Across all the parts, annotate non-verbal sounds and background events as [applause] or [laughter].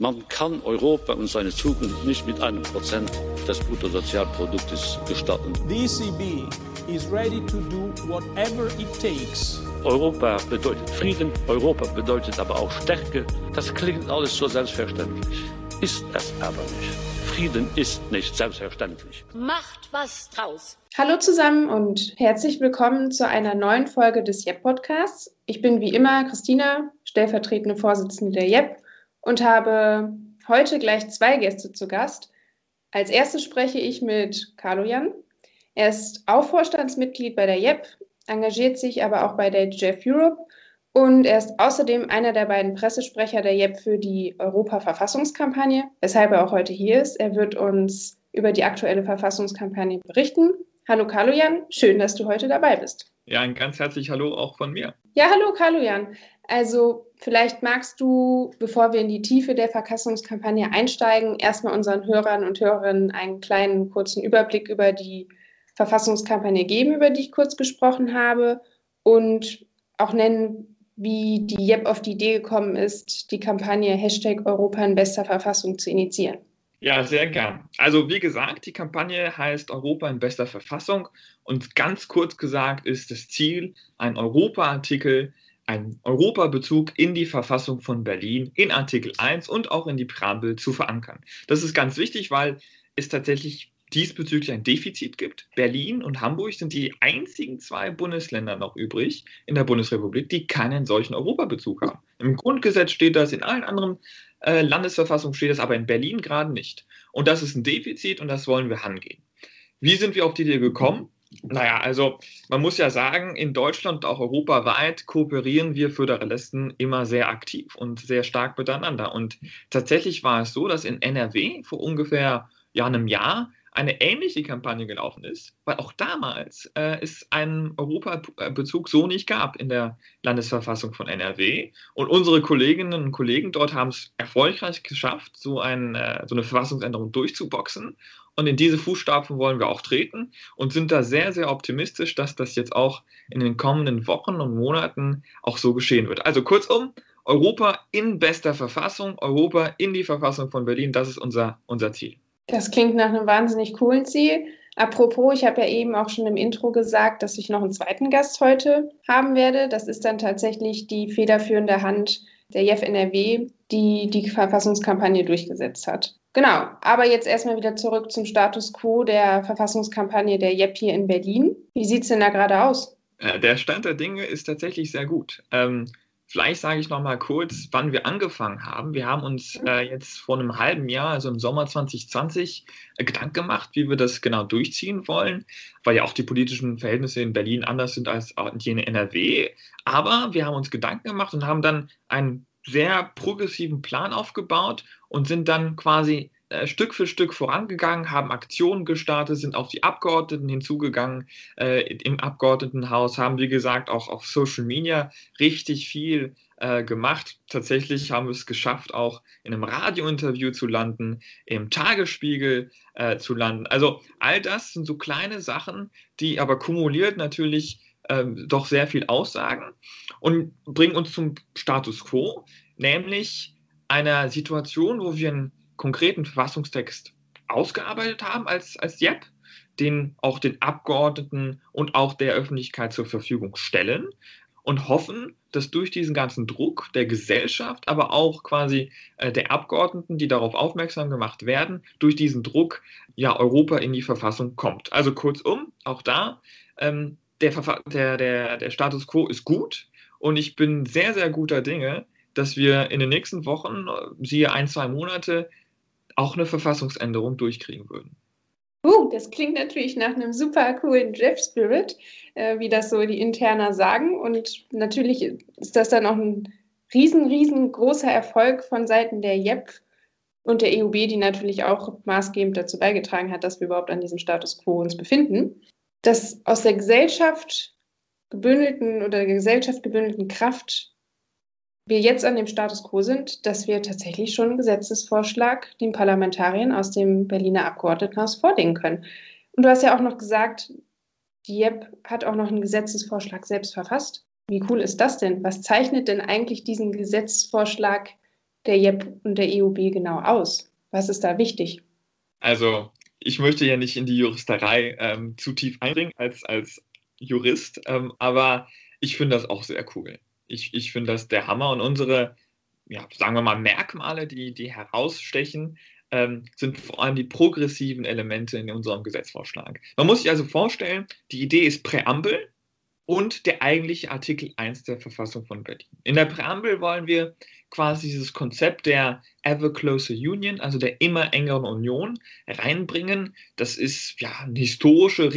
Man kann Europa und seine Zukunft nicht mit einem Prozent des Bruttosozialproduktes gestatten. The ECB is ready to do whatever it takes. Europa bedeutet Frieden, Europa bedeutet aber auch Stärke. Das klingt alles so selbstverständlich. Ist es aber nicht. Frieden ist nicht selbstverständlich. Macht was draus. Hallo zusammen und herzlich willkommen zu einer neuen Folge des JEP-Podcasts. Ich bin wie immer Christina, stellvertretende Vorsitzende der JEP und habe heute gleich zwei Gäste zu Gast. Als erstes spreche ich mit Carlo Jan. Er ist auch Vorstandsmitglied bei der JEP, engagiert sich aber auch bei der Jeff Europe und er ist außerdem einer der beiden Pressesprecher der JEP für die Europa-Verfassungskampagne, weshalb er auch heute hier ist. Er wird uns über die aktuelle Verfassungskampagne berichten. Hallo Jan, schön, dass du heute dabei bist. Ja, ein ganz herzlich Hallo auch von mir. Ja, hallo Jan. Also vielleicht magst du, bevor wir in die Tiefe der Verfassungskampagne einsteigen, erstmal unseren Hörern und Hörerinnen einen kleinen kurzen Überblick über die Verfassungskampagne geben, über die ich kurz gesprochen habe und auch nennen, wie die JEP auf die Idee gekommen ist, die Kampagne Hashtag Europa in bester Verfassung zu initiieren. Ja, sehr gern. Also wie gesagt, die Kampagne heißt Europa in bester Verfassung und ganz kurz gesagt ist das Ziel, ein Europa-Artikel, ein Europabezug in die Verfassung von Berlin in Artikel 1 und auch in die Präambel zu verankern. Das ist ganz wichtig, weil es tatsächlich diesbezüglich ein Defizit gibt. Berlin und Hamburg sind die einzigen zwei Bundesländer noch übrig in der Bundesrepublik, die keinen solchen Europabezug haben. Im Grundgesetz steht das, in allen anderen äh, Landesverfassungen steht das, aber in Berlin gerade nicht. Und das ist ein Defizit und das wollen wir angehen. Wie sind wir auf die Idee gekommen? Naja, also man muss ja sagen, in Deutschland und auch europaweit kooperieren wir Föderalisten immer sehr aktiv und sehr stark miteinander. Und tatsächlich war es so, dass in NRW vor ungefähr ja, einem Jahr eine ähnliche Kampagne gelaufen ist, weil auch damals äh, es einen Europabezug so nicht gab in der Landesverfassung von NRW. Und unsere Kolleginnen und Kollegen dort haben es erfolgreich geschafft, so, ein, äh, so eine Verfassungsänderung durchzuboxen. Und in diese Fußstapfen wollen wir auch treten und sind da sehr, sehr optimistisch, dass das jetzt auch in den kommenden Wochen und Monaten auch so geschehen wird. Also kurzum, Europa in bester Verfassung, Europa in die Verfassung von Berlin, das ist unser, unser Ziel. Das klingt nach einem wahnsinnig coolen Ziel. Apropos, ich habe ja eben auch schon im Intro gesagt, dass ich noch einen zweiten Gast heute haben werde. Das ist dann tatsächlich die federführende Hand der JEF NRW, die die Verfassungskampagne durchgesetzt hat. Genau, aber jetzt erstmal wieder zurück zum Status quo der Verfassungskampagne der JEP hier in Berlin. Wie sieht es denn da gerade aus? Äh, der Stand der Dinge ist tatsächlich sehr gut. Ähm, Vielleicht sage ich noch mal kurz, wann wir angefangen haben. Wir haben uns äh, jetzt vor einem halben Jahr, also im Sommer 2020, äh, Gedanken gemacht, wie wir das genau durchziehen wollen, weil ja auch die politischen Verhältnisse in Berlin anders sind als in NRW. Aber wir haben uns Gedanken gemacht und haben dann einen sehr progressiven Plan aufgebaut und sind dann quasi Stück für Stück vorangegangen, haben Aktionen gestartet, sind auf die Abgeordneten hinzugegangen. Äh, Im Abgeordnetenhaus haben, wie gesagt, auch auf Social Media richtig viel äh, gemacht. Tatsächlich haben wir es geschafft, auch in einem Radiointerview zu landen, im Tagesspiegel äh, zu landen. Also all das sind so kleine Sachen, die aber kumuliert natürlich ähm, doch sehr viel aussagen und bringen uns zum Status quo, nämlich einer Situation, wo wir ein konkreten Verfassungstext ausgearbeitet haben als, als JEP, den auch den Abgeordneten und auch der Öffentlichkeit zur Verfügung stellen und hoffen, dass durch diesen ganzen Druck der Gesellschaft, aber auch quasi äh, der Abgeordneten, die darauf aufmerksam gemacht werden, durch diesen Druck ja Europa in die Verfassung kommt. Also kurzum, auch da, ähm, der, der, der, der Status quo ist gut und ich bin sehr, sehr guter Dinge, dass wir in den nächsten Wochen, äh, siehe ein, zwei Monate, auch eine Verfassungsänderung durchkriegen würden. Uh, das klingt natürlich nach einem super coolen Jeff Spirit, äh, wie das so die Interner sagen. Und natürlich ist das dann auch ein riesen, riesengroßer Erfolg von Seiten der JEP und der EUB, die natürlich auch maßgebend dazu beigetragen hat, dass wir überhaupt an diesem Status quo uns befinden. Dass aus der Gesellschaft gebündelten oder der Gesellschaft gebündelten Kraft wir jetzt an dem Status quo sind, dass wir tatsächlich schon einen Gesetzesvorschlag den Parlamentariern aus dem Berliner Abgeordnetenhaus vorlegen können. Und du hast ja auch noch gesagt, die JEP hat auch noch einen Gesetzesvorschlag selbst verfasst. Wie cool ist das denn? Was zeichnet denn eigentlich diesen Gesetzesvorschlag der JEP und der EUB genau aus? Was ist da wichtig? Also, ich möchte ja nicht in die Juristerei ähm, zu tief eindringen als, als Jurist, ähm, aber ich finde das auch sehr cool. Ich, ich finde das der Hammer und unsere, ja, sagen wir mal, Merkmale, die, die herausstechen, ähm, sind vor allem die progressiven Elemente in unserem Gesetzvorschlag. Man muss sich also vorstellen, die Idee ist Präambel und der eigentliche Artikel 1 der Verfassung von Berlin. In der Präambel wollen wir quasi dieses Konzept der Ever Closer Union, also der immer engeren Union, reinbringen. Das ist ja eine historische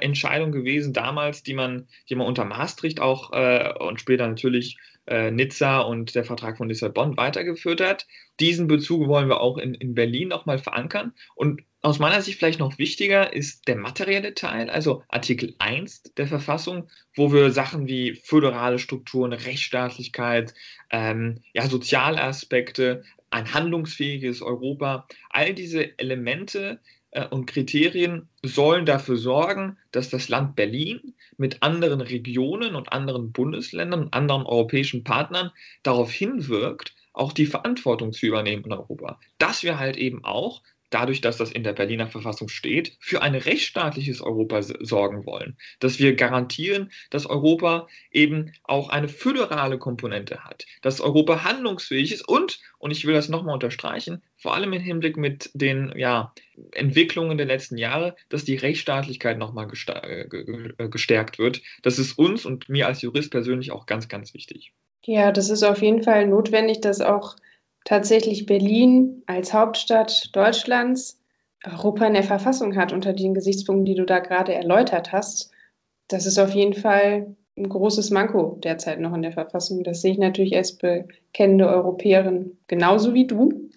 Richtungsentscheidung gewesen damals, die man, die man unter Maastricht auch äh, und später natürlich äh, Nizza und der Vertrag von Lissabon weitergeführt hat. Diesen Bezug wollen wir auch in, in Berlin nochmal verankern. Und aus meiner Sicht vielleicht noch wichtiger ist der materielle Teil, also Artikel 1 der Verfassung, wo wir Sachen wie föderale Strukturen, Rechtsstaatlichkeit, ähm, ja, soziale Aspekte, ein handlungsfähiges Europa, all diese Elemente und Kriterien sollen dafür sorgen, dass das Land Berlin mit anderen Regionen und anderen Bundesländern und anderen europäischen Partnern darauf hinwirkt, auch die Verantwortung zu übernehmen in Europa. Dass wir halt eben auch dadurch, dass das in der Berliner Verfassung steht, für ein rechtsstaatliches Europa sorgen wollen. Dass wir garantieren, dass Europa eben auch eine föderale Komponente hat, dass Europa handlungsfähig ist und, und ich will das nochmal unterstreichen, vor allem im Hinblick mit den ja, Entwicklungen der letzten Jahre, dass die Rechtsstaatlichkeit nochmal äh, gestärkt wird. Das ist uns und mir als Jurist persönlich auch ganz, ganz wichtig. Ja, das ist auf jeden Fall notwendig, dass auch tatsächlich Berlin als Hauptstadt Deutschlands Europa in der Verfassung hat unter den Gesichtspunkten, die du da gerade erläutert hast. Das ist auf jeden Fall ein großes Manko derzeit noch in der Verfassung. Das sehe ich natürlich als bekennende Europäerin genauso wie du.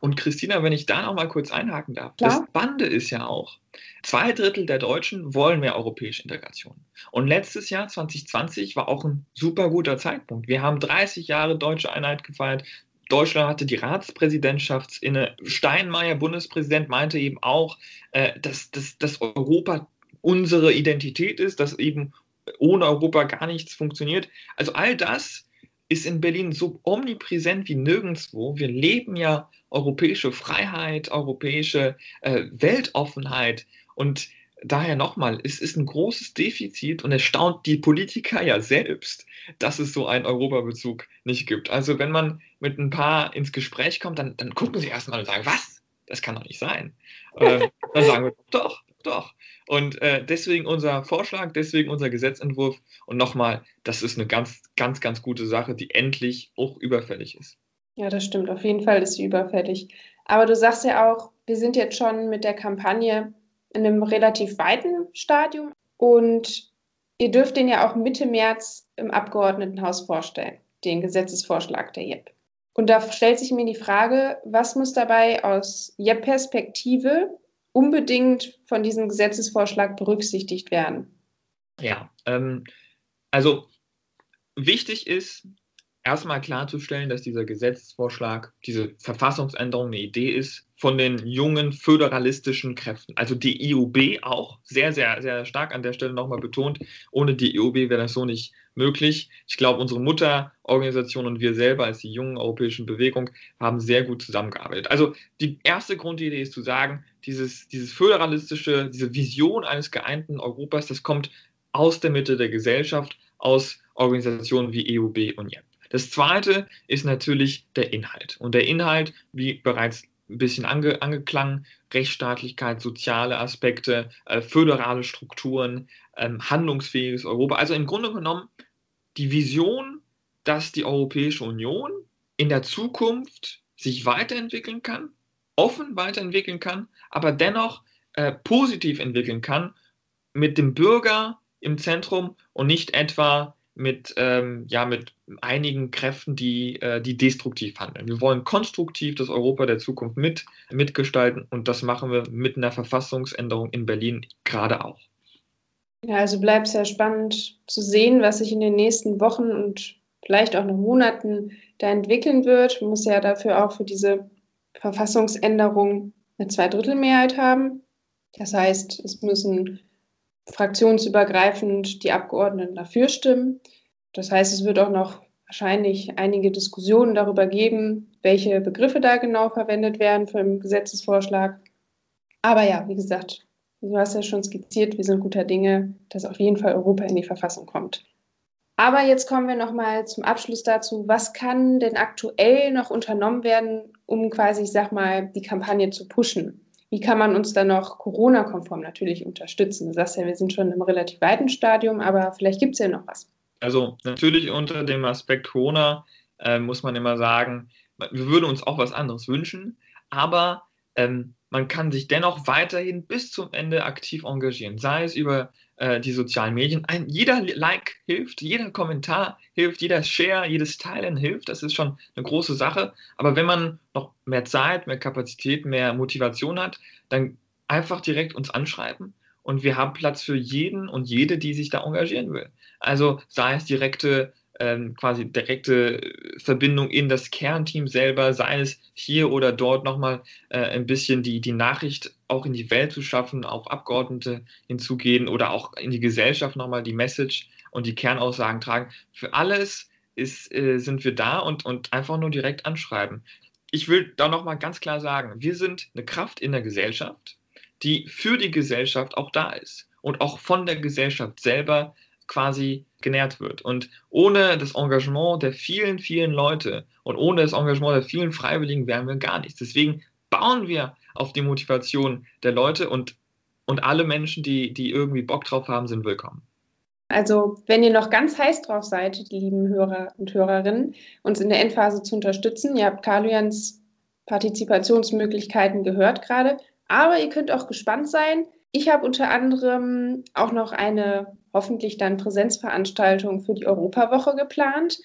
Und Christina, wenn ich da noch mal kurz einhaken darf, Klar. das Bande ist ja auch, zwei Drittel der Deutschen wollen mehr europäische Integration. Und letztes Jahr, 2020, war auch ein super guter Zeitpunkt. Wir haben 30 Jahre deutsche Einheit gefeiert. Deutschland hatte die Ratspräsidentschaft inne. Steinmeier, Bundespräsident, meinte eben auch, äh, dass, dass, dass Europa unsere Identität ist, dass eben ohne Europa gar nichts funktioniert. Also all das ist in Berlin so omnipräsent wie nirgendwo. Wir leben ja europäische Freiheit, europäische äh, Weltoffenheit und daher nochmal, es ist ein großes Defizit und es staunt die Politiker ja selbst, dass es so einen Europabezug nicht gibt. Also wenn man mit ein paar ins Gespräch kommt, dann, dann gucken sie erstmal und sagen, was? Das kann doch nicht sein. Ähm, [laughs] dann sagen wir, doch, doch. Und äh, deswegen unser Vorschlag, deswegen unser Gesetzentwurf. Und nochmal, das ist eine ganz, ganz, ganz gute Sache, die endlich auch überfällig ist. Ja, das stimmt. Auf jeden Fall ist sie überfällig. Aber du sagst ja auch, wir sind jetzt schon mit der Kampagne in einem relativ weiten Stadium und ihr dürft den ja auch Mitte März im Abgeordnetenhaus vorstellen, den Gesetzesvorschlag der JEP. Und da stellt sich mir die Frage, was muss dabei aus JEP-Perspektive unbedingt von diesem Gesetzesvorschlag berücksichtigt werden? Ja, ähm, also wichtig ist, erstmal klarzustellen, dass dieser Gesetzesvorschlag, diese Verfassungsänderung eine Idee ist von den jungen föderalistischen Kräften. Also die IUB auch sehr, sehr, sehr stark an der Stelle nochmal betont. Ohne die IUB wäre das so nicht möglich. Ich glaube, unsere Mutterorganisation und wir selber als die jungen europäischen Bewegung haben sehr gut zusammengearbeitet. Also die erste Grundidee ist zu sagen, dieses, dieses föderalistische, diese Vision eines geeinten Europas, das kommt aus der Mitte der Gesellschaft, aus Organisationen wie EUB und JEP. Das zweite ist natürlich der Inhalt. Und der Inhalt, wie bereits ein bisschen ange, angeklangen, Rechtsstaatlichkeit, soziale Aspekte, äh, föderale Strukturen, ähm, handlungsfähiges Europa. Also im Grunde genommen die Vision, dass die Europäische Union in der Zukunft sich weiterentwickeln kann, offen weiterentwickeln kann, aber dennoch äh, positiv entwickeln kann, mit dem Bürger im Zentrum und nicht etwa mit, ähm, ja, mit einigen Kräften, die, äh, die destruktiv handeln. Wir wollen konstruktiv das Europa der Zukunft mit, mitgestalten und das machen wir mit einer Verfassungsänderung in Berlin gerade auch. Ja, also bleibt ja spannend zu sehen, was sich in den nächsten Wochen und vielleicht auch noch Monaten da entwickeln wird. Man muss ja dafür auch für diese Verfassungsänderung eine Zweidrittelmehrheit haben. Das heißt, es müssen fraktionsübergreifend die Abgeordneten dafür stimmen. Das heißt, es wird auch noch wahrscheinlich einige Diskussionen darüber geben, welche Begriffe da genau verwendet werden für den Gesetzesvorschlag. Aber ja, wie gesagt, du hast ja schon skizziert, wir sind guter Dinge, dass auf jeden Fall Europa in die Verfassung kommt. Aber jetzt kommen wir nochmal zum Abschluss dazu, was kann denn aktuell noch unternommen werden, um quasi, ich sag mal, die Kampagne zu pushen? Wie kann man uns dann noch Corona-konform natürlich unterstützen? Du sagst ja, wir sind schon im relativ weiten Stadium, aber vielleicht gibt es ja noch was. Also natürlich unter dem Aspekt Corona äh, muss man immer sagen, wir würden uns auch was anderes wünschen, aber ähm, man kann sich dennoch weiterhin bis zum Ende aktiv engagieren, sei es über äh, die sozialen Medien. Ein, jeder Like hilft, jeder Kommentar hilft, jeder Share, jedes Teilen hilft. Das ist schon eine große Sache. Aber wenn man noch mehr Zeit, mehr Kapazität, mehr Motivation hat, dann einfach direkt uns anschreiben und wir haben Platz für jeden und jede, die sich da engagieren will. Also sei es direkte ähm, quasi direkte Verbindung in das Kernteam selber, sei es hier oder dort nochmal äh, ein bisschen die, die Nachricht auch in die Welt zu schaffen, auf Abgeordnete hinzugehen oder auch in die Gesellschaft nochmal die Message und die Kernaussagen tragen. Für alles ist, äh, sind wir da und, und einfach nur direkt anschreiben. Ich will da nochmal ganz klar sagen, wir sind eine Kraft in der Gesellschaft die für die Gesellschaft auch da ist und auch von der Gesellschaft selber quasi genährt wird. Und ohne das Engagement der vielen, vielen Leute und ohne das Engagement der vielen Freiwilligen wären wir gar nichts. Deswegen bauen wir auf die Motivation der Leute und, und alle Menschen, die, die irgendwie Bock drauf haben, sind willkommen. Also, wenn ihr noch ganz heiß drauf seid, die lieben Hörer und Hörerinnen, uns in der Endphase zu unterstützen, ihr habt Carlians Partizipationsmöglichkeiten gehört gerade, aber ihr könnt auch gespannt sein. Ich habe unter anderem auch noch eine hoffentlich dann Präsenzveranstaltung für die Europawoche geplant.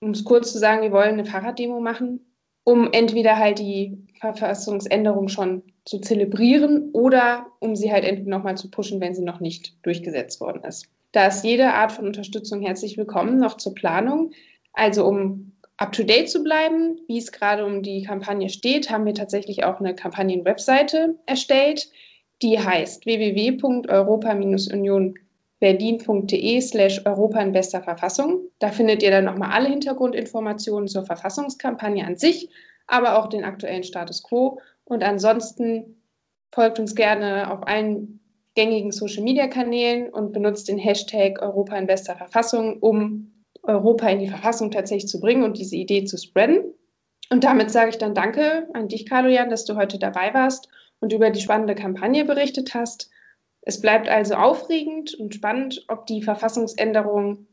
Um es kurz zu sagen, wir wollen eine Fahrraddemo machen, um entweder halt die Verfassungsänderung schon zu zelebrieren oder um sie halt entweder nochmal zu pushen, wenn sie noch nicht durchgesetzt worden ist. Da ist jede Art von Unterstützung herzlich willkommen, noch zur Planung. Also um up-to-date zu bleiben, wie es gerade um die Kampagne steht, haben wir tatsächlich auch eine Kampagnen-Webseite erstellt, die heißt www.europa-union-berlin.de slash Europa in bester Verfassung. Da findet ihr dann nochmal alle Hintergrundinformationen zur Verfassungskampagne an sich, aber auch den aktuellen Status quo. Und ansonsten folgt uns gerne auf allen gängigen Social-Media-Kanälen und benutzt den Hashtag Europa in bester Verfassung, um Europa in die Verfassung tatsächlich zu bringen und diese Idee zu spreaden. Und damit sage ich dann Danke an dich, Carlo-Jan, dass du heute dabei warst und über die spannende Kampagne berichtet hast. Es bleibt also aufregend und spannend, ob die Verfassungsänderung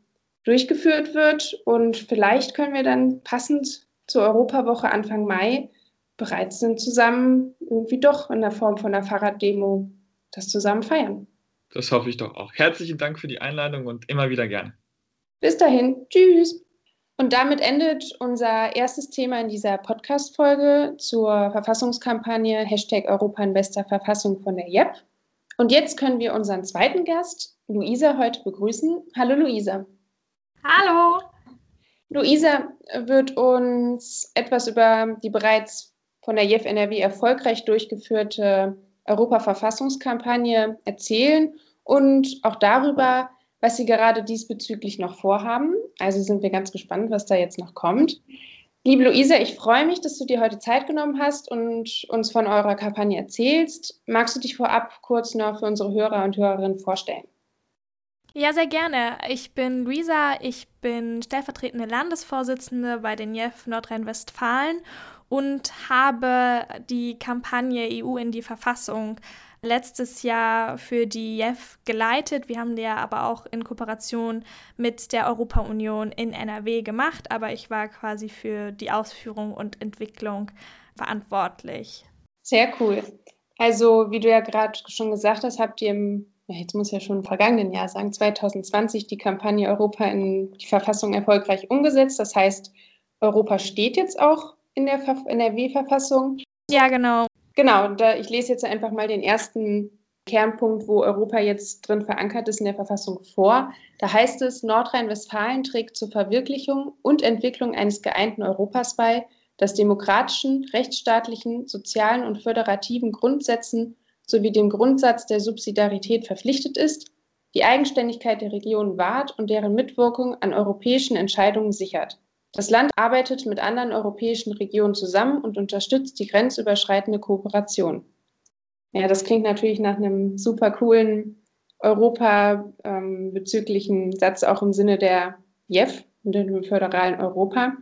durchgeführt wird. Und vielleicht können wir dann passend zur Europawoche Anfang Mai bereit sind, zusammen irgendwie doch in der Form von einer Fahrraddemo das zusammen feiern. Das hoffe ich doch auch. Herzlichen Dank für die Einladung und immer wieder gerne. Bis dahin, tschüss. Und damit endet unser erstes Thema in dieser Podcast-Folge zur Verfassungskampagne Hashtag Europa in bester Verfassung von der JEP. Und jetzt können wir unseren zweiten Gast, Luisa, heute begrüßen. Hallo Luisa. Hallo. Luisa wird uns etwas über die bereits von der JEF NRW erfolgreich durchgeführte Europa-Verfassungskampagne erzählen und auch darüber, was Sie gerade diesbezüglich noch vorhaben. Also sind wir ganz gespannt, was da jetzt noch kommt. Liebe Luisa, ich freue mich, dass du dir heute Zeit genommen hast und uns von eurer Kampagne erzählst. Magst du dich vorab kurz noch für unsere Hörer und Hörerinnen vorstellen? Ja, sehr gerne. Ich bin Luisa, ich bin stellvertretende Landesvorsitzende bei den JEF Nordrhein-Westfalen und habe die Kampagne EU in die Verfassung letztes Jahr für die JEF geleitet. Wir haben die ja aber auch in Kooperation mit der Europa-Union in NRW gemacht, aber ich war quasi für die Ausführung und Entwicklung verantwortlich. Sehr cool. Also, wie du ja gerade schon gesagt hast, habt ihr im, jetzt muss ja schon im vergangenen Jahr sagen, 2020 die Kampagne Europa in die Verfassung erfolgreich umgesetzt. Das heißt, Europa steht jetzt auch in der NRW-Verfassung. Ja, genau. Genau, da, ich lese jetzt einfach mal den ersten Kernpunkt, wo Europa jetzt drin verankert ist in der Verfassung vor. Da heißt es, Nordrhein-Westfalen trägt zur Verwirklichung und Entwicklung eines geeinten Europas bei, das demokratischen, rechtsstaatlichen, sozialen und föderativen Grundsätzen sowie dem Grundsatz der Subsidiarität verpflichtet ist, die Eigenständigkeit der Regionen wahrt und deren Mitwirkung an europäischen Entscheidungen sichert. Das Land arbeitet mit anderen europäischen Regionen zusammen und unterstützt die grenzüberschreitende Kooperation. Ja, das klingt natürlich nach einem super coolen Europa ähm, Satz auch im Sinne der JEF, dem föderalen Europa.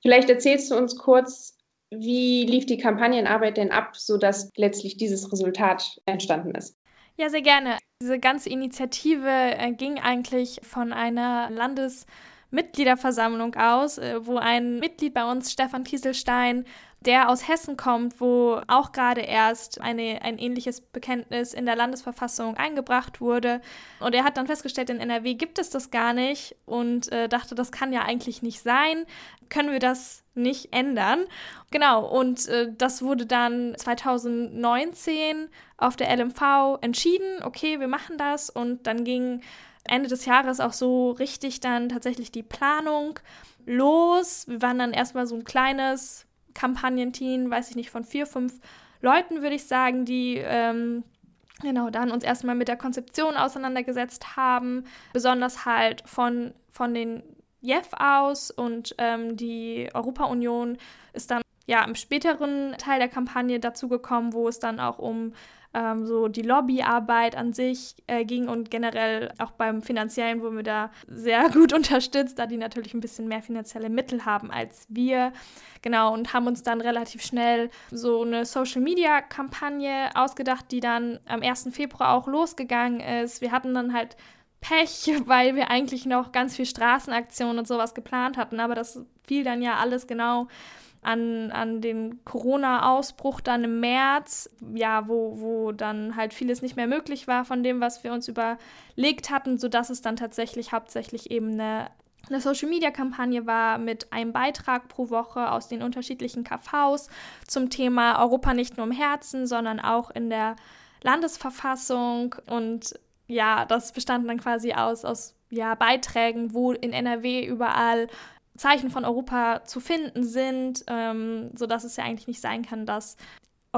Vielleicht erzählst du uns kurz, wie lief die Kampagnenarbeit denn ab, sodass letztlich dieses Resultat entstanden ist? Ja, sehr gerne. Diese ganze Initiative äh, ging eigentlich von einer Landesmitgliederversammlung aus, äh, wo ein Mitglied bei uns, Stefan Kieselstein, der aus Hessen kommt, wo auch gerade erst eine, ein ähnliches Bekenntnis in der Landesverfassung eingebracht wurde. Und er hat dann festgestellt, in NRW gibt es das gar nicht und äh, dachte, das kann ja eigentlich nicht sein. Können wir das nicht ändern? Genau, und äh, das wurde dann 2019 auf der LMV entschieden, okay, wir machen das. Und dann ging Ende des Jahres auch so richtig dann tatsächlich die Planung los. Wir waren dann erstmal so ein kleines Kampagnenteam, weiß ich nicht, von vier, fünf Leuten, würde ich sagen, die ähm, genau dann uns erstmal mit der Konzeption auseinandergesetzt haben, besonders halt von, von den JEF aus und ähm, die Europa-Union ist dann ja im späteren Teil der Kampagne dazugekommen, wo es dann auch um ähm, so die Lobbyarbeit an sich äh, ging und generell auch beim finanziellen wurden wir da sehr [laughs] gut unterstützt, da die natürlich ein bisschen mehr finanzielle Mittel haben als wir. Genau, und haben uns dann relativ schnell so eine Social-Media-Kampagne ausgedacht, die dann am 1. Februar auch losgegangen ist. Wir hatten dann halt Pech, [laughs] weil wir eigentlich noch ganz viel Straßenaktionen und sowas geplant hatten, aber das fiel dann ja alles genau an, an den Corona-Ausbruch dann im März, ja, wo, wo dann halt vieles nicht mehr möglich war von dem, was wir uns überlegt hatten, sodass es dann tatsächlich hauptsächlich eben eine eine Social-Media-Kampagne war mit einem Beitrag pro Woche aus den unterschiedlichen KVs zum Thema Europa nicht nur im Herzen, sondern auch in der Landesverfassung. Und ja, das bestand dann quasi aus, aus ja, Beiträgen, wo in NRW überall Zeichen von Europa zu finden sind, ähm, sodass es ja eigentlich nicht sein kann, dass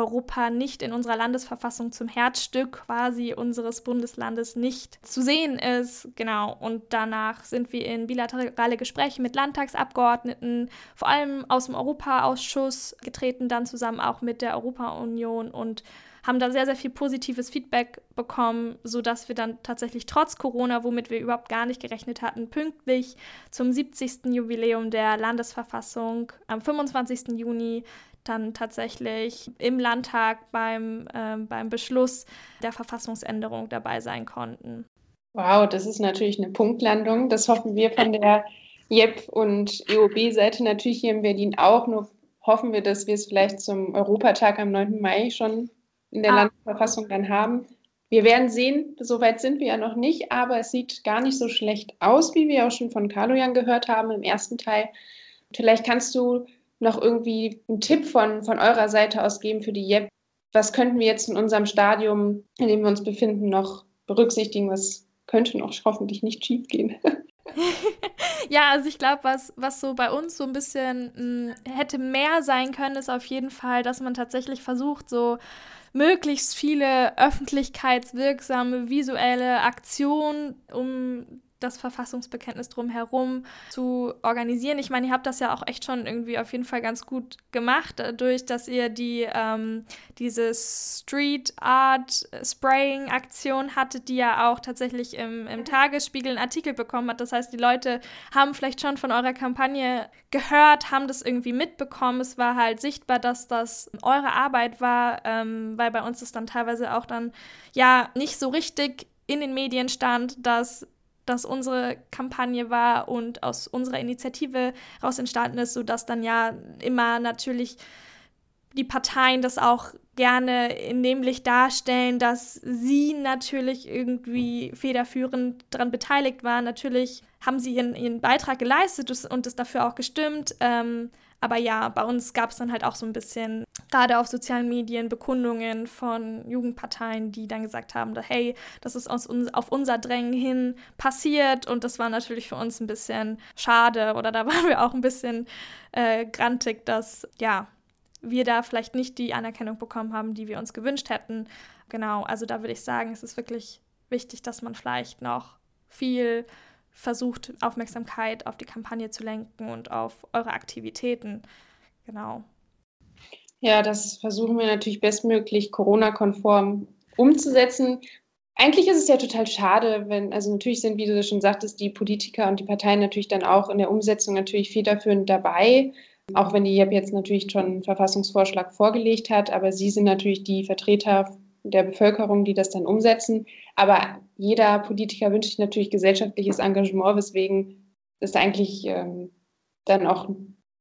Europa nicht in unserer Landesverfassung zum Herzstück quasi unseres Bundeslandes nicht zu sehen ist. Genau. Und danach sind wir in bilaterale Gespräche mit Landtagsabgeordneten, vor allem aus dem Europaausschuss getreten, dann zusammen auch mit der Europa-Union und haben da sehr, sehr viel positives Feedback bekommen, sodass wir dann tatsächlich trotz Corona, womit wir überhaupt gar nicht gerechnet hatten, pünktlich zum 70. Jubiläum der Landesverfassung am 25. Juni dann tatsächlich im Landtag beim, äh, beim Beschluss der Verfassungsänderung dabei sein konnten. Wow, das ist natürlich eine Punktlandung. Das hoffen wir von der [laughs] JEP und EOB-Seite natürlich hier in Berlin auch. Nur hoffen wir, dass wir es vielleicht zum Europatag am 9. Mai schon in der ah. Landesverfassung dann haben. Wir werden sehen, soweit sind wir ja noch nicht, aber es sieht gar nicht so schlecht aus, wie wir auch schon von Carlo gehört haben im ersten Teil. Vielleicht kannst du noch irgendwie einen Tipp von, von eurer Seite aus geben für die JEP. Was könnten wir jetzt in unserem Stadium, in dem wir uns befinden, noch berücksichtigen? Was könnte noch [laughs] hoffentlich nicht schief gehen? [laughs] ja, also ich glaube, was, was so bei uns so ein bisschen mh, hm, hätte mehr sein können, ist auf jeden Fall, dass man tatsächlich versucht, so möglichst viele öffentlichkeitswirksame visuelle Aktionen, um das Verfassungsbekenntnis drumherum zu organisieren. Ich meine, ihr habt das ja auch echt schon irgendwie auf jeden Fall ganz gut gemacht, dadurch, dass ihr die ähm, diese Street Art Spraying Aktion hattet, die ja auch tatsächlich im, im Tagesspiegel einen Artikel bekommen hat. Das heißt, die Leute haben vielleicht schon von eurer Kampagne gehört, haben das irgendwie mitbekommen. Es war halt sichtbar, dass das eure Arbeit war, ähm, weil bei uns ist dann teilweise auch dann ja nicht so richtig in den Medien stand, dass das unsere Kampagne war und aus unserer Initiative heraus entstanden ist, sodass dann ja immer natürlich die Parteien das auch gerne Licht darstellen, dass sie natürlich irgendwie federführend daran beteiligt waren. Natürlich haben sie ihren, ihren Beitrag geleistet und es dafür auch gestimmt. Ähm, aber ja, bei uns gab es dann halt auch so ein bisschen, gerade auf sozialen Medien, Bekundungen von Jugendparteien, die dann gesagt haben, hey, das ist uns, auf unser Drängen hin passiert. Und das war natürlich für uns ein bisschen schade oder da [laughs] waren wir auch ein bisschen äh, grantig, dass ja, wir da vielleicht nicht die Anerkennung bekommen haben, die wir uns gewünscht hätten. Genau, also da würde ich sagen, es ist wirklich wichtig, dass man vielleicht noch viel versucht, Aufmerksamkeit auf die Kampagne zu lenken und auf eure Aktivitäten. Genau. Ja, das versuchen wir natürlich bestmöglich Corona-konform umzusetzen. Eigentlich ist es ja total schade, wenn, also natürlich sind, wie du schon sagtest, die Politiker und die Parteien natürlich dann auch in der Umsetzung natürlich federführend dabei. Auch wenn die JEP jetzt natürlich schon einen Verfassungsvorschlag vorgelegt hat, aber sie sind natürlich die Vertreter der Bevölkerung, die das dann umsetzen. Aber jeder Politiker wünscht sich natürlich gesellschaftliches Engagement, weswegen es eigentlich ähm, dann auch,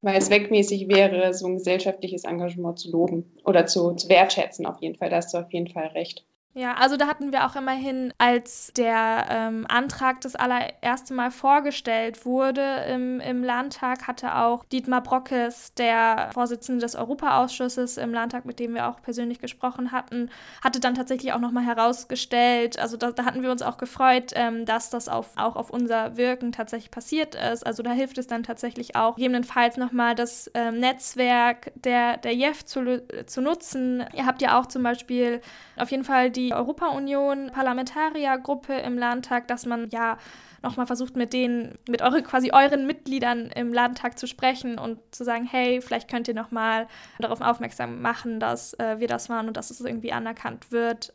weil es wegmäßig wäre, so ein gesellschaftliches Engagement zu loben oder zu, zu wertschätzen auf jeden Fall. Da hast du auf jeden Fall recht. Ja, also da hatten wir auch immerhin, als der ähm, Antrag das allererste Mal vorgestellt wurde im, im Landtag, hatte auch Dietmar Brockes, der Vorsitzende des Europaausschusses im Landtag, mit dem wir auch persönlich gesprochen hatten, hatte dann tatsächlich auch nochmal herausgestellt, also da, da, hatten wir uns auch gefreut, ähm, dass das auf, auch auf unser Wirken tatsächlich passiert ist. Also da hilft es dann tatsächlich auch, gegebenenfalls nochmal das ähm, Netzwerk der, der JEF zu, zu nutzen. Ihr habt ja auch zum Beispiel auf jeden Fall die Europa-Union Parlamentariergruppe im Landtag, dass man ja nochmal versucht, mit denen, mit eure, quasi euren Mitgliedern im Landtag zu sprechen und zu sagen, hey, vielleicht könnt ihr nochmal darauf aufmerksam machen, dass äh, wir das waren und dass es irgendwie anerkannt wird.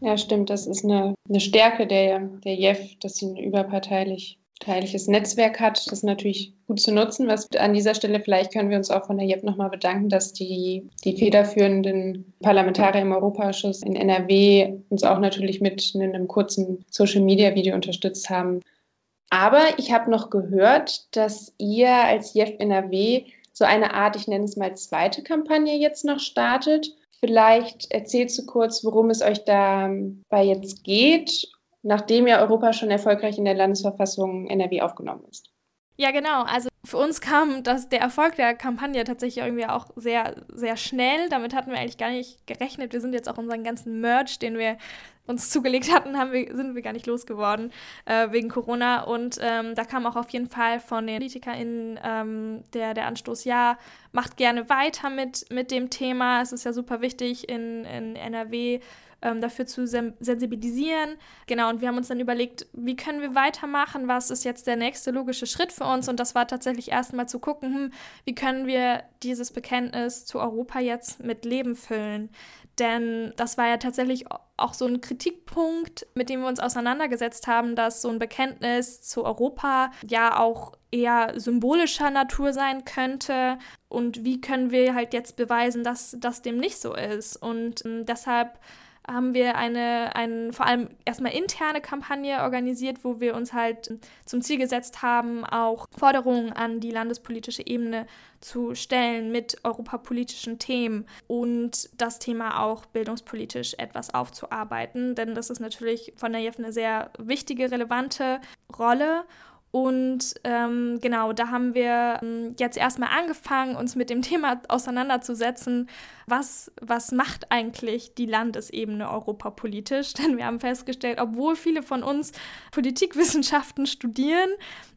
Ja, stimmt. Das ist eine, eine Stärke der, der JEF, dass sie überparteilich teiliges Netzwerk hat. Das natürlich gut zu nutzen. Was an dieser Stelle vielleicht können wir uns auch von der JEP nochmal bedanken, dass die, die federführenden Parlamentarier im Europaausschuss in NRW uns auch natürlich mit einem kurzen Social-Media-Video unterstützt haben. Aber ich habe noch gehört, dass ihr als JEF NRW so eine Art, ich nenne es mal zweite Kampagne jetzt noch startet. Vielleicht erzählst du kurz, worum es euch dabei jetzt geht nachdem ja Europa schon erfolgreich in der Landesverfassung NRW aufgenommen ist. Ja, genau. Also für uns kam das, der Erfolg der Kampagne tatsächlich irgendwie auch sehr, sehr schnell. Damit hatten wir eigentlich gar nicht gerechnet. Wir sind jetzt auch unseren ganzen Merch, den wir uns zugelegt hatten, haben wir, sind wir gar nicht losgeworden äh, wegen Corona. Und ähm, da kam auch auf jeden Fall von den PolitikerInnen ähm, der, der Anstoß, ja, macht gerne weiter mit, mit dem Thema. Es ist ja super wichtig in, in NRW ähm, dafür zu sensibilisieren. Genau, und wir haben uns dann überlegt, wie können wir weitermachen, was ist jetzt der nächste logische Schritt für uns? Und das war tatsächlich erstmal zu gucken, hm, wie können wir dieses Bekenntnis zu Europa jetzt mit Leben füllen? Denn das war ja tatsächlich auch so ein Kritikpunkt, mit dem wir uns auseinandergesetzt haben, dass so ein Bekenntnis zu Europa ja auch eher symbolischer Natur sein könnte. Und wie können wir halt jetzt beweisen, dass das dem nicht so ist? Und ähm, deshalb haben wir eine, eine vor allem erstmal interne Kampagne organisiert, wo wir uns halt zum Ziel gesetzt haben, auch Forderungen an die landespolitische Ebene zu stellen mit europapolitischen Themen und das Thema auch bildungspolitisch etwas aufzuarbeiten, denn das ist natürlich von der JEF eine sehr wichtige, relevante Rolle. Und ähm, genau, da haben wir ähm, jetzt erstmal angefangen, uns mit dem Thema auseinanderzusetzen, was, was macht eigentlich die Landesebene europapolitisch? [laughs] Denn wir haben festgestellt, obwohl viele von uns Politikwissenschaften studieren,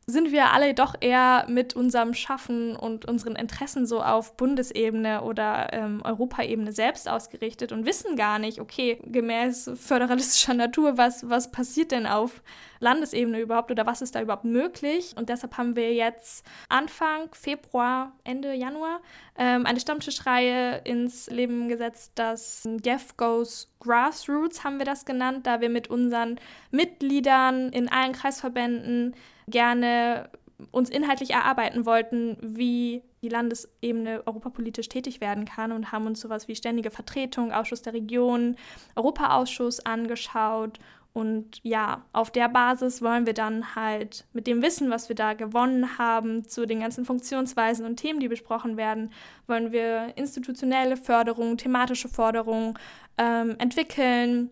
sind wir alle doch eher mit unserem Schaffen und unseren Interessen so auf Bundesebene oder ähm, Europaebene selbst ausgerichtet und wissen gar nicht, okay, gemäß föderalistischer [laughs] Natur, was, was passiert denn auf Landesebene überhaupt oder was ist da überhaupt möglich? Und deshalb haben wir jetzt Anfang Februar, Ende Januar ähm, eine Stammtischreihe ins Leben gesetzt, das Jeff Goes Grassroots haben wir das genannt, da wir mit unseren Mitgliedern in allen Kreisverbänden gerne uns inhaltlich erarbeiten wollten, wie die Landesebene europapolitisch tätig werden kann und haben uns sowas wie ständige Vertretung, Ausschuss der Region, Europaausschuss angeschaut. Und ja, auf der Basis wollen wir dann halt mit dem Wissen, was wir da gewonnen haben, zu den ganzen Funktionsweisen und Themen, die besprochen werden, wollen wir institutionelle Förderung, thematische Förderung ähm, entwickeln,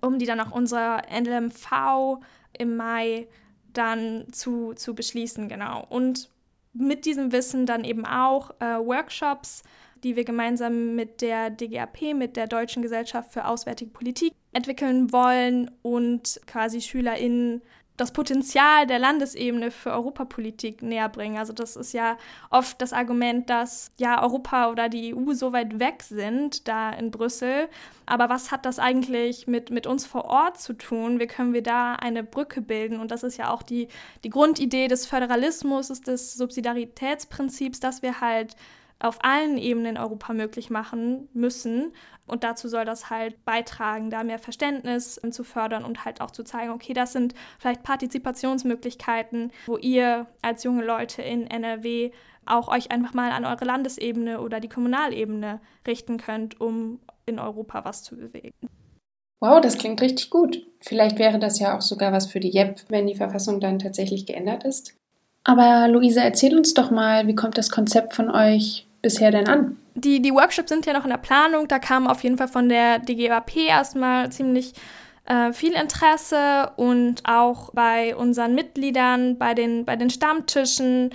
um die dann auch unserer NLMV im Mai dann zu, zu beschließen, genau. Und mit diesem Wissen dann eben auch äh, Workshops, die wir gemeinsam mit der DGAP, mit der Deutschen Gesellschaft für Auswärtige Politik entwickeln wollen und quasi SchülerInnen das Potenzial der Landesebene für Europapolitik näher bringen. Also das ist ja oft das Argument, dass ja Europa oder die EU so weit weg sind, da in Brüssel. Aber was hat das eigentlich mit, mit uns vor Ort zu tun? Wie können wir da eine Brücke bilden? Und das ist ja auch die, die Grundidee des Föderalismus, des Subsidiaritätsprinzips, dass wir halt auf allen Ebenen Europa möglich machen müssen. Und dazu soll das halt beitragen, da mehr Verständnis zu fördern und halt auch zu zeigen, okay, das sind vielleicht Partizipationsmöglichkeiten, wo ihr als junge Leute in NRW auch euch einfach mal an eure Landesebene oder die Kommunalebene richten könnt, um in Europa was zu bewegen. Wow, das klingt richtig gut. Vielleicht wäre das ja auch sogar was für die JEP, wenn die Verfassung dann tatsächlich geändert ist. Aber Luisa, erzähl uns doch mal, wie kommt das Konzept von euch bisher denn an? Die, die Workshops sind ja noch in der Planung. Da kam auf jeden Fall von der DGAP erstmal ziemlich äh, viel Interesse und auch bei unseren Mitgliedern, bei den, bei den Stammtischen.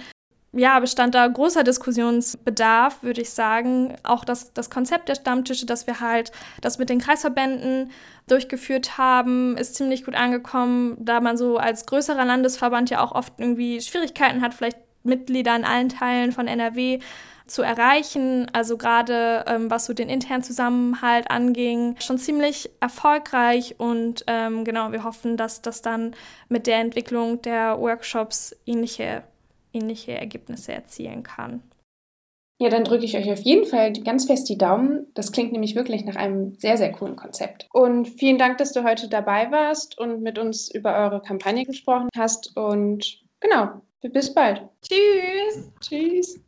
Ja, bestand da großer Diskussionsbedarf, würde ich sagen. Auch das, das Konzept der Stammtische, dass wir halt das mit den Kreisverbänden durchgeführt haben, ist ziemlich gut angekommen, da man so als größerer Landesverband ja auch oft irgendwie Schwierigkeiten hat, vielleicht Mitglieder in allen Teilen von NRW zu erreichen. Also gerade ähm, was so den internen Zusammenhalt anging, schon ziemlich erfolgreich und ähm, genau, wir hoffen, dass das dann mit der Entwicklung der Workshops ähnliche, ähnliche Ergebnisse erzielen kann. Ja, dann drücke ich euch auf jeden Fall ganz fest die Daumen. Das klingt nämlich wirklich nach einem sehr, sehr coolen Konzept. Und vielen Dank, dass du heute dabei warst und mit uns über eure Kampagne gesprochen hast. Und genau, bis bald. Tschüss. Tschüss.